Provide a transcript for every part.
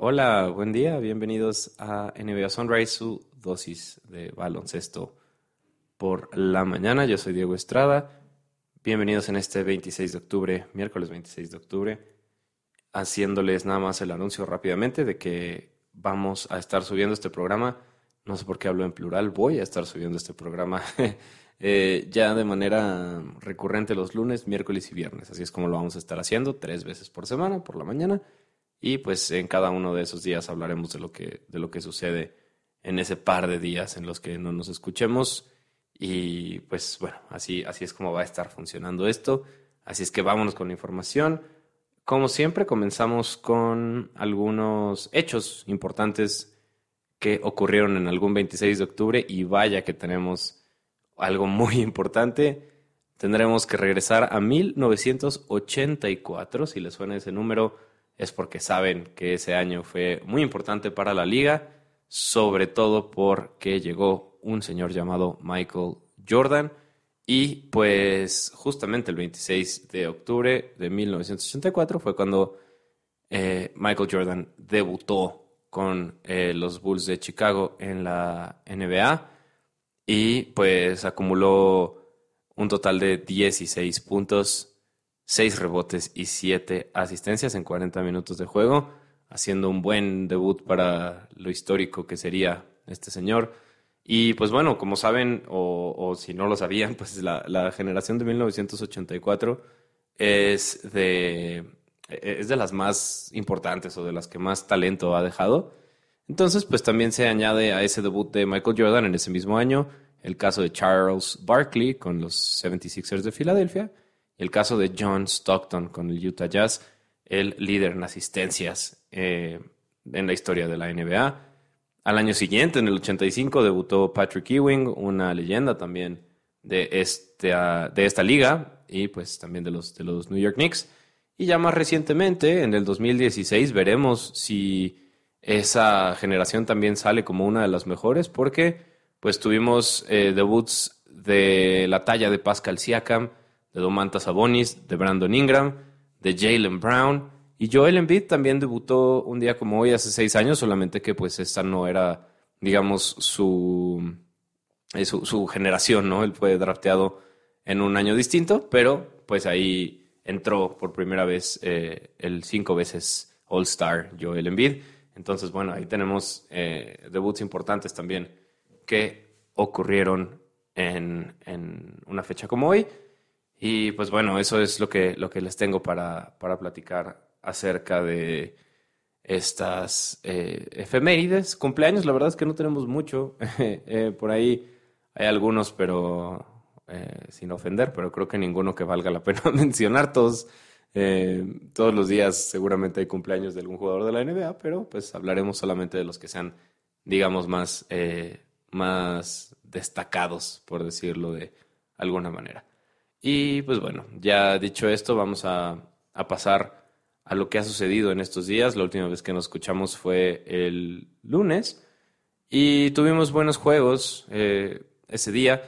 Hola, buen día, bienvenidos a NBA Sunrise, su dosis de baloncesto por la mañana. Yo soy Diego Estrada. Bienvenidos en este 26 de octubre, miércoles 26 de octubre, haciéndoles nada más el anuncio rápidamente de que vamos a estar subiendo este programa. No sé por qué hablo en plural, voy a estar subiendo este programa eh, ya de manera recurrente los lunes, miércoles y viernes. Así es como lo vamos a estar haciendo, tres veces por semana, por la mañana y pues en cada uno de esos días hablaremos de lo que, de lo que sucede en ese par de días en los que no nos escuchemos. Y pues bueno, así, así es como va a estar funcionando esto. Así es que vámonos con la información. Como siempre, comenzamos con algunos hechos importantes que ocurrieron en algún 26 de octubre y vaya que tenemos algo muy importante. Tendremos que regresar a 1984, si les suena ese número es porque saben que ese año fue muy importante para la liga, sobre todo porque llegó un señor llamado Michael Jordan y pues justamente el 26 de octubre de 1984 fue cuando eh, Michael Jordan debutó con eh, los Bulls de Chicago en la NBA y pues acumuló un total de 16 puntos, 6 rebotes y 7 asistencias en 40 minutos de juego, haciendo un buen debut para lo histórico que sería este señor. Y pues bueno, como saben, o, si no lo sabían, pues la, generación de 1984 es de, es de las más importantes o de las que más talento ha dejado. Entonces, pues también se añade a ese debut de Michael Jordan en ese mismo año el caso de Charles Barkley con los 76ers de Filadelfia el caso de John Stockton con el Utah Jazz, el líder en asistencias eh, en la historia de la NBA. Al año siguiente, en el 85, debutó Patrick Ewing, una leyenda también de esta, de esta liga y pues también de los, de los New York Knicks. Y ya más recientemente, en el 2016, veremos si esa generación también sale como una de las mejores, porque pues tuvimos eh, debuts de la talla de Pascal Siakam, de Domantas Sabonis, de Brandon Ingram, de Jalen Brown. Y Joel Embiid también debutó un día como hoy hace seis años, solamente que pues esta no era, digamos, su, eh, su, generación, ¿no? Él fue drafteado en un año distinto, pero pues ahí entró por primera vez eh, el cinco veces All-Star Joel Embiid. Entonces, bueno, ahí tenemos eh, debuts importantes también que ocurrieron en, en una fecha como hoy. Y pues bueno, eso es lo que, lo que les tengo para, para platicar acerca de estas eh, efemérides. Cumpleaños, la verdad es que no tenemos mucho. Eh, por ahí hay algunos, pero eh, sin ofender, pero creo que ninguno que valga la pena mencionar. Todos, todos los días seguramente hay cumpleaños de algún jugador de la NBA, pero pues hablaremos solamente de los que sean, digamos, más, más destacados, por decirlo de alguna manera. Y pues bueno, ya dicho esto, vamos a, pasar a lo que ha sucedido en estos días. La última vez que nos escuchamos fue el lunes y tuvimos buenos juegos eh, ese día.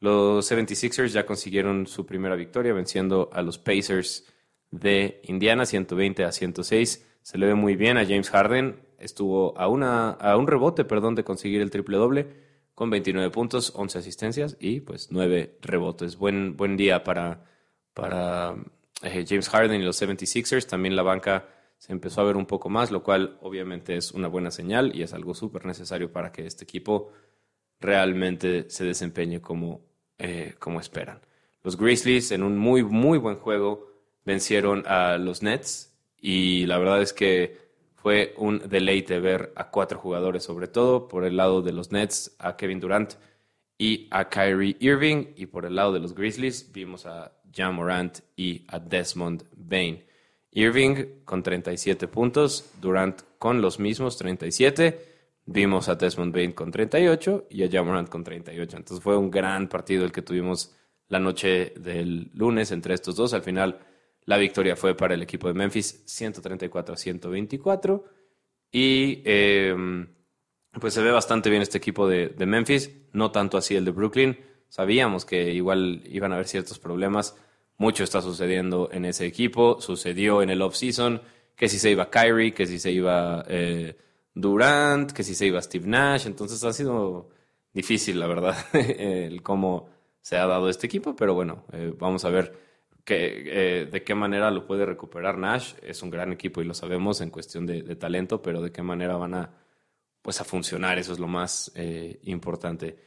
Los 76ers ya consiguieron su primera victoria venciendo a los Pacers de Indiana 120 a 106. Se le ve muy bien a James Harden. Estuvo a, una, a un rebote perdón, de conseguir el triple doble con 29 puntos, 11 asistencias y pues 9 rebotes. Buen, buen día para, para eh, James Harden y los 76ers. También la banca se empezó a ver un poco más, lo cual obviamente es una buena señal y es algo súper necesario para que este equipo realmente se desempeñe como, eh, como esperan. Los Grizzlies en un muy, muy buen juego vencieron a los Nets y la verdad es que fue un deleite ver a cuatro jugadores, sobre todo por el lado de los Nets, a Kevin Durant y a Kyrie Irving, y por el lado de los Grizzlies vimos a Jan Morant y a Desmond Bain. Irving con 37 puntos, Durant con los mismos 37, vimos a Desmond Bain con 38 y a Jan Morant con 38. Entonces fue un gran partido el que tuvimos la noche del lunes entre estos dos. Al final la victoria fue para el equipo de Memphis 134 a 124. Y em, pues se ve bastante bien este equipo de, Memphis, no tanto así el de Brooklyn. Sabíamos que igual iban a haber ciertos problemas. Mucho está sucediendo en ese equipo, sucedió en el off-season que si se iba Kyrie, que si se iba eh, Durant, que si se iba Steve Nash. Entonces ha sido difícil, la verdad, el cómo se ha dado este equipo, pero bueno, eh, vamos a ver que, de qué manera lo puede recuperar Nash. Es un gran equipo y lo sabemos en cuestión de, talento, pero de qué manera van a, pues, a funcionar, eso es lo más importante.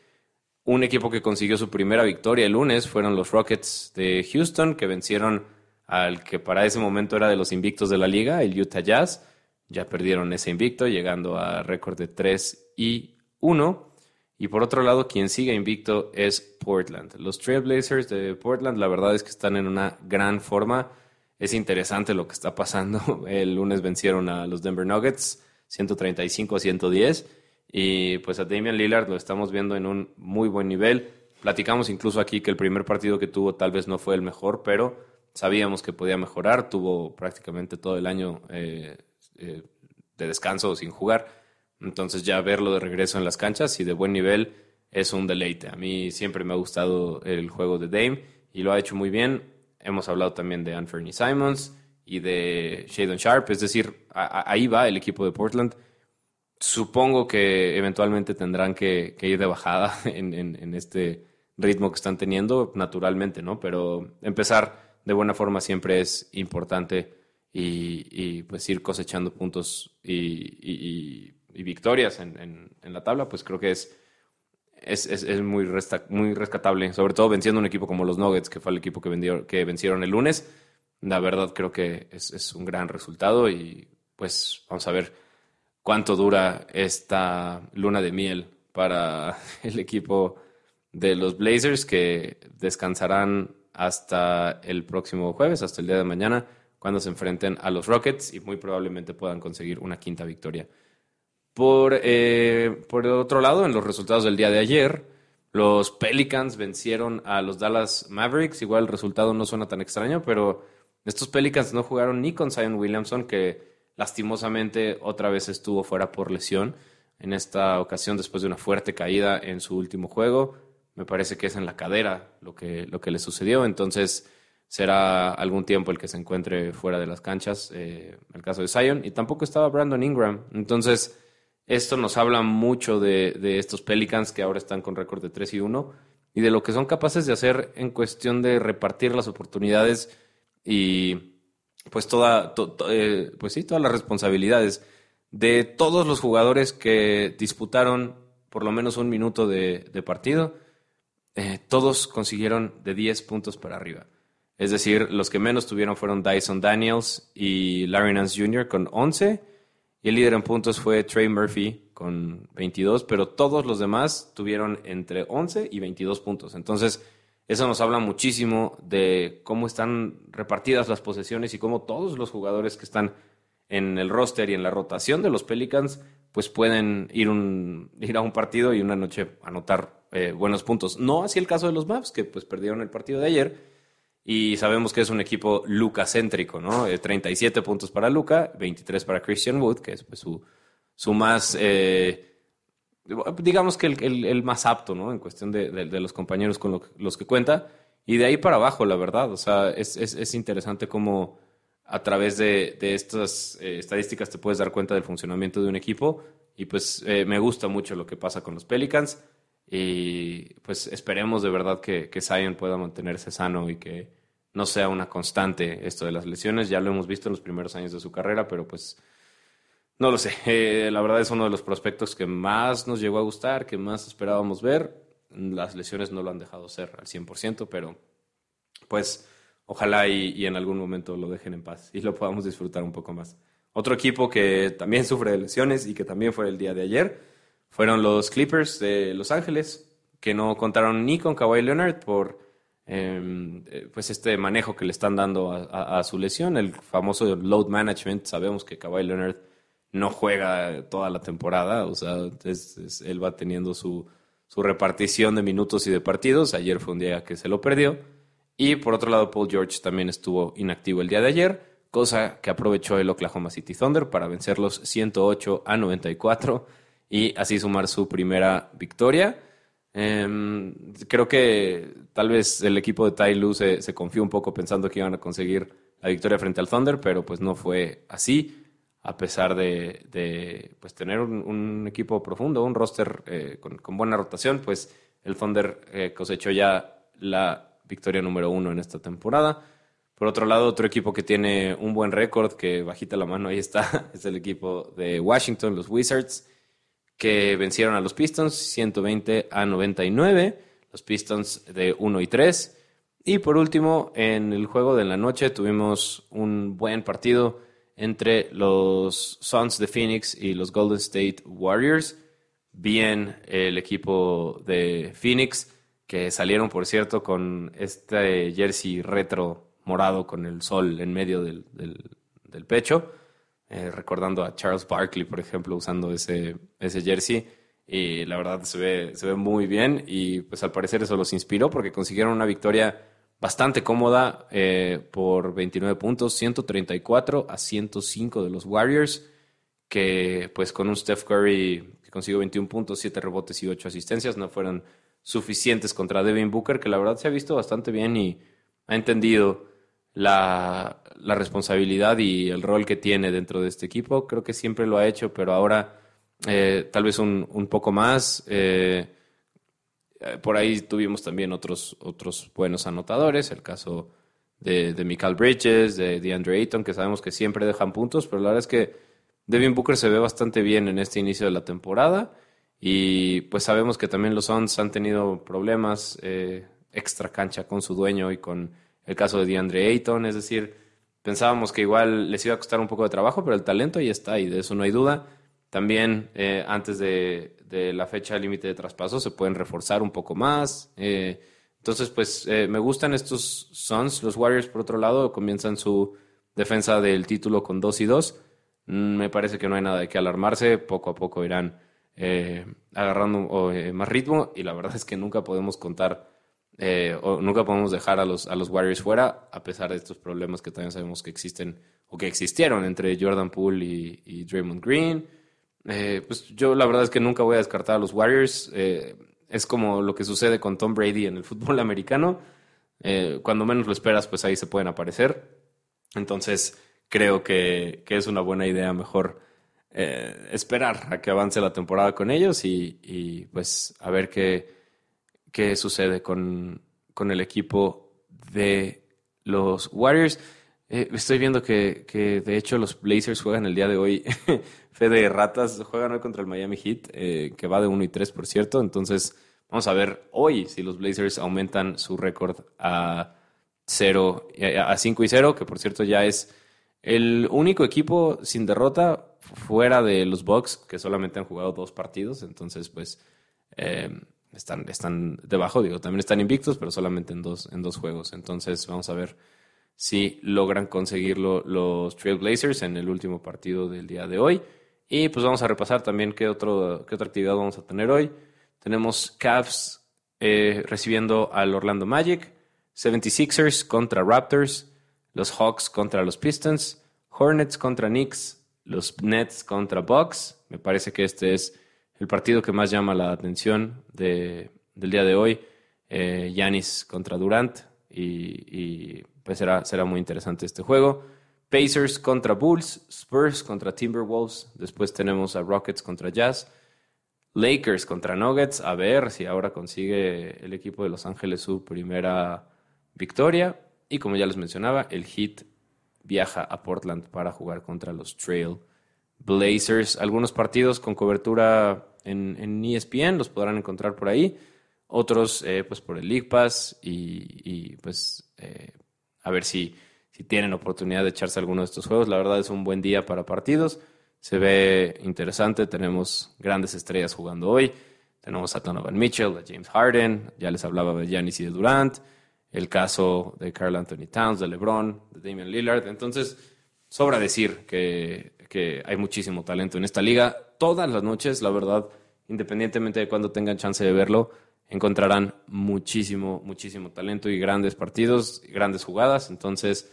Un equipo que consiguió su primera victoria el lunes fueron los Rockets de Houston, que vencieron al que para ese momento era de los invictos de la liga, el Utah Jazz. Ya perdieron ese invicto, llegando a récord de 3 y 1. Y por otro lado, quien sigue invicto es Portland. Los Trailblazers de Portland, la verdad es que están en una gran forma. Es interesante lo que está pasando. El lunes vencieron a los Denver Nuggets, 135 a 110. Y pues a Damian Lillard lo estamos viendo en un muy buen nivel. Platicamos incluso aquí que el primer partido que tuvo tal vez no fue el mejor, pero sabíamos que podía mejorar. Tuvo prácticamente todo el año eh, eh, de descanso sin jugar. Entonces ya verlo de regreso en las canchas y de buen nivel es un deleite. A mí siempre me ha gustado el juego de Dame y lo ha hecho muy bien. Hemos hablado también de Anthony Simons y de Shadon Sharp, es decir, ahí va el equipo de Portland Supongo que eventualmente tendrán que, ir de bajada en, este ritmo que están teniendo, naturalmente, ¿no? Pero empezar de buena forma siempre es importante y, pues ir cosechando puntos y, victorias en, la tabla, pues creo que es, es, muy, muy rescatable, sobre todo venciendo un equipo como los Nuggets, que fue el equipo que, que vencieron el lunes. La verdad creo que es un gran resultado y pues vamos a ver cuánto dura esta luna de miel para el equipo de los Blazers que descansarán hasta el próximo jueves, hasta el día de mañana, cuando se enfrenten a los Rockets y muy probablemente puedan conseguir una quinta victoria. Por, eh, por otro lado, en los resultados del día de ayer, los Pelicans vencieron a los Dallas Mavericks. Igual el resultado no suena tan extraño, pero estos Pelicans no jugaron ni con Zion Williamson, que Lastimosamente, otra vez estuvo fuera por lesión. En esta ocasión, después de una fuerte caída en su último juego, me parece que es en la cadera lo que, lo que le sucedió. Entonces, será algún tiempo el que se encuentre fuera de las canchas, eh, el caso de Zion. Y tampoco estaba Brandon Ingram. Entonces, esto nos habla mucho de, estos Pelicans que ahora están con récord de 3 y 1 y de lo que son capaces de hacer en cuestión de repartir las oportunidades y pues toda, eh, pues sí, todas las responsabilidades de todos los jugadores que disputaron por lo menos un minuto de, partido, eh, todos consiguieron de 10 puntos para arriba. Es decir, los que menos tuvieron fueron Dyson Daniels y Larry Nance Jr. con 11, y el líder en puntos fue Trey Murphy con 22, pero todos los demás tuvieron entre 11 y 22 puntos. Entonces, eso nos habla muchísimo de cómo están repartidas las posesiones y cómo todos los jugadores que están en el roster y en la rotación de los Pelicans, pues pueden ir, un, ir a un partido y una noche anotar eh, buenos puntos. No así el caso de los Maps, que pues perdieron el partido de ayer y sabemos que es un equipo Luca-céntrico, ¿no? 37 eh, puntos para Luca, 23 para Christian Wood, que es pues, su, su más... Eh, digamos que el, más apto, ¿no? En cuestión de, los compañeros con los que cuenta. Y de ahí para abajo, la verdad. O sea, es, interesante cómo a través de, estas eh, estadísticas te puedes dar cuenta del funcionamiento de un equipo. Y pues eh, me gusta mucho lo que pasa con los Pelicans. Y pues esperemos de verdad que Zion pueda mantenerse sano y que no sea una constante esto de las lesiones. Ya lo hemos visto en los primeros años de su carrera, pero pues no lo sé. Eh, la verdad es uno de los prospectos que más nos llegó a gustar, que más esperábamos ver. Las lesiones no lo han dejado ser al 100%, pero pues ojalá y, en algún momento lo dejen en paz y lo podamos disfrutar un poco más. Otro equipo que también sufre de lesiones y que también fue el día de ayer fueron los Clippers de Los Ángeles, que no contaron ni con Kawhi Leonard por eh, pues este manejo que le están dando a, su lesión, el famoso load management. Sabemos que Kawhi Leonard no juega toda la temporada, o sea, él va teniendo su, su, repartición de minutos y de partidos. Ayer fue un día que se lo perdió. Y por otro lado, Paul George también estuvo inactivo el día de ayer, cosa que aprovechó el Oklahoma City Thunder para vencerlos 108 a 94 y así sumar su primera victoria. Em, creo que tal vez el equipo de Lue se, se confió un poco pensando que iban a conseguir la victoria frente al Thunder, pero pues no fue así, a pesar de, pues tener un, equipo profundo, un roster eh, con, buena rotación, pues el Thunder eh, cosechó ya la victoria número uno en esta temporada. Por otro lado, otro equipo que tiene un buen récord, que bajita la mano ahí está, es el equipo de Washington, los Wizards, que vencieron a los Pistons 120 a 99, los Pistons de 1 y 3. Y por último, en el juego de la noche tuvimos un buen partido entre los Suns de Phoenix y los Golden State Warriors. Bien el equipo de Phoenix, que salieron, por cierto, con este jersey retro morado con el sol en medio del, del, pecho, eh, recordando a Charles Barkley, por ejemplo, usando ese, ese jersey. Y la verdad se ve, se ve muy bien y pues al parecer eso los inspiró porque consiguieron una victoria bastante cómoda eh, por 29 puntos, 134 a 105 de los Warriors, que pues con un Steph Curry que consiguió 21 puntos, 7 rebotes y 8 asistencias no fueron suficientes contra Devin Booker, que la verdad se ha visto bastante bien y ha entendido la, responsabilidad y el rol que tiene dentro de este equipo. Creo que siempre lo ha hecho, pero ahora eh, tal vez un, un poco más. Eh, eh, por ahí tuvimos también otros, otros buenos anotadores, el caso de, de Michael Bridges, de, DeAndre Ayton, que sabemos que siempre dejan puntos, pero la verdad es que Devin Booker se ve bastante bien en este inicio de la temporada y pues sabemos que también los Suns han tenido problemas extra cancha con su dueño y con el caso de DeAndre Ayton, es decir, pensábamos que igual les iba a costar un poco de trabajo, pero el talento ahí está y de eso no hay duda. También eh, antes de, la fecha límite de traspaso se pueden reforzar un poco más. Eh, entonces, pues eh, me gustan estos Suns. Los Warriors, por otro lado, comienzan su defensa del título con 2 y 2. Mm, me parece que no hay nada de qué alarmarse. Poco a poco irán agarrando más ritmo y la verdad es que nunca podemos contar eh, nunca podemos dejar a los, a los Warriors fuera, a pesar de estos problemas que también sabemos que existen o que existieron entre Jordan Poole y, Draymond Green. Eh, pues yo la verdad es que nunca voy a descartar a los Warriors. Eh, es como lo que sucede con Tom Brady en el fútbol americano. cuando menos lo esperas, pues ahí se pueden aparecer. Entonces creo que, que es una buena idea mejor esperar a que avance la temporada con ellos y, y pues a ver qué qué sucede con, el equipo de los Warriors. Eh, estoy viendo que, de hecho los Blazers juegan el día de hoy. Fede Ratas juegan hoy contra el Miami Heat, eh, que va de 1 y 3, por cierto. Entonces, vamos a ver hoy si los Blazers aumentan su récord a 0, a 5 y 0, que por cierto ya es el único equipo sin derrota fuera de los Bucks, que solamente han jugado dos partidos. Entonces, pues. Eh, están, están debajo, digo, también están invictos, pero solamente en dos, en dos juegos. Entonces vamos a ver si logran conseguirlo los Trailblazers en el último partido del día de hoy. Y pues vamos a repasar también qué, otro, qué otra actividad vamos a tener hoy. Tenemos Cavs eh, recibiendo al Orlando Magic, 76ers contra Raptors, los Hawks contra los Pistons, Hornets contra Knicks, los Nets contra Bucks. Me parece que este es el partido que más llama la atención de, del día de hoy, Yanis eh, contra Durant, y, pues será, será muy interesante este juego. Pacers contra Bulls, Spurs contra Timberwolves, después tenemos a Rockets contra Jazz, Lakers contra Nuggets, a ver si ahora consigue el equipo de Los Ángeles su primera victoria, y como ya les mencionaba, el Heat viaja a Portland para jugar contra los Trail Blazers. Algunos partidos con cobertura en, en ESPN, los podrán encontrar por ahí. Otros, eh, pues por el League Pass y, pues eh, a ver si, si tienen oportunidad de echarse alguno de estos juegos. La verdad es un buen día para partidos. Se ve interesante. Tenemos grandes estrellas jugando hoy. Tenemos a Donovan Mitchell, a James Harden. Ya les hablaba de Giannis y de Durant. El caso de Carl Anthony Towns, de LeBron, de Damian Lillard. Entonces, sobra decir que que hay muchísimo talento en esta liga. Todas las noches, la verdad, independientemente de cuando tengan chance de verlo, encontrarán muchísimo, muchísimo talento y grandes partidos, y grandes jugadas. Entonces,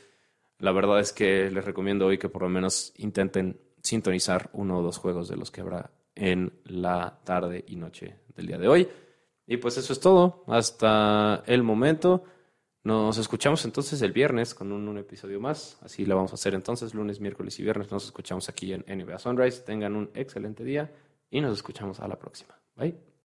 la verdad es que les recomiendo hoy que por lo menos intenten sintonizar uno o dos juegos de los que habrá en la tarde y noche del día de hoy. Y pues eso es todo. Hasta el momento. Nos escuchamos entonces el viernes con un, episodio más. Así lo vamos a hacer entonces, lunes, miércoles y viernes. Nos escuchamos aquí en NBA Sunrise. Tengan un excelente día y nos escuchamos a la próxima. Bye.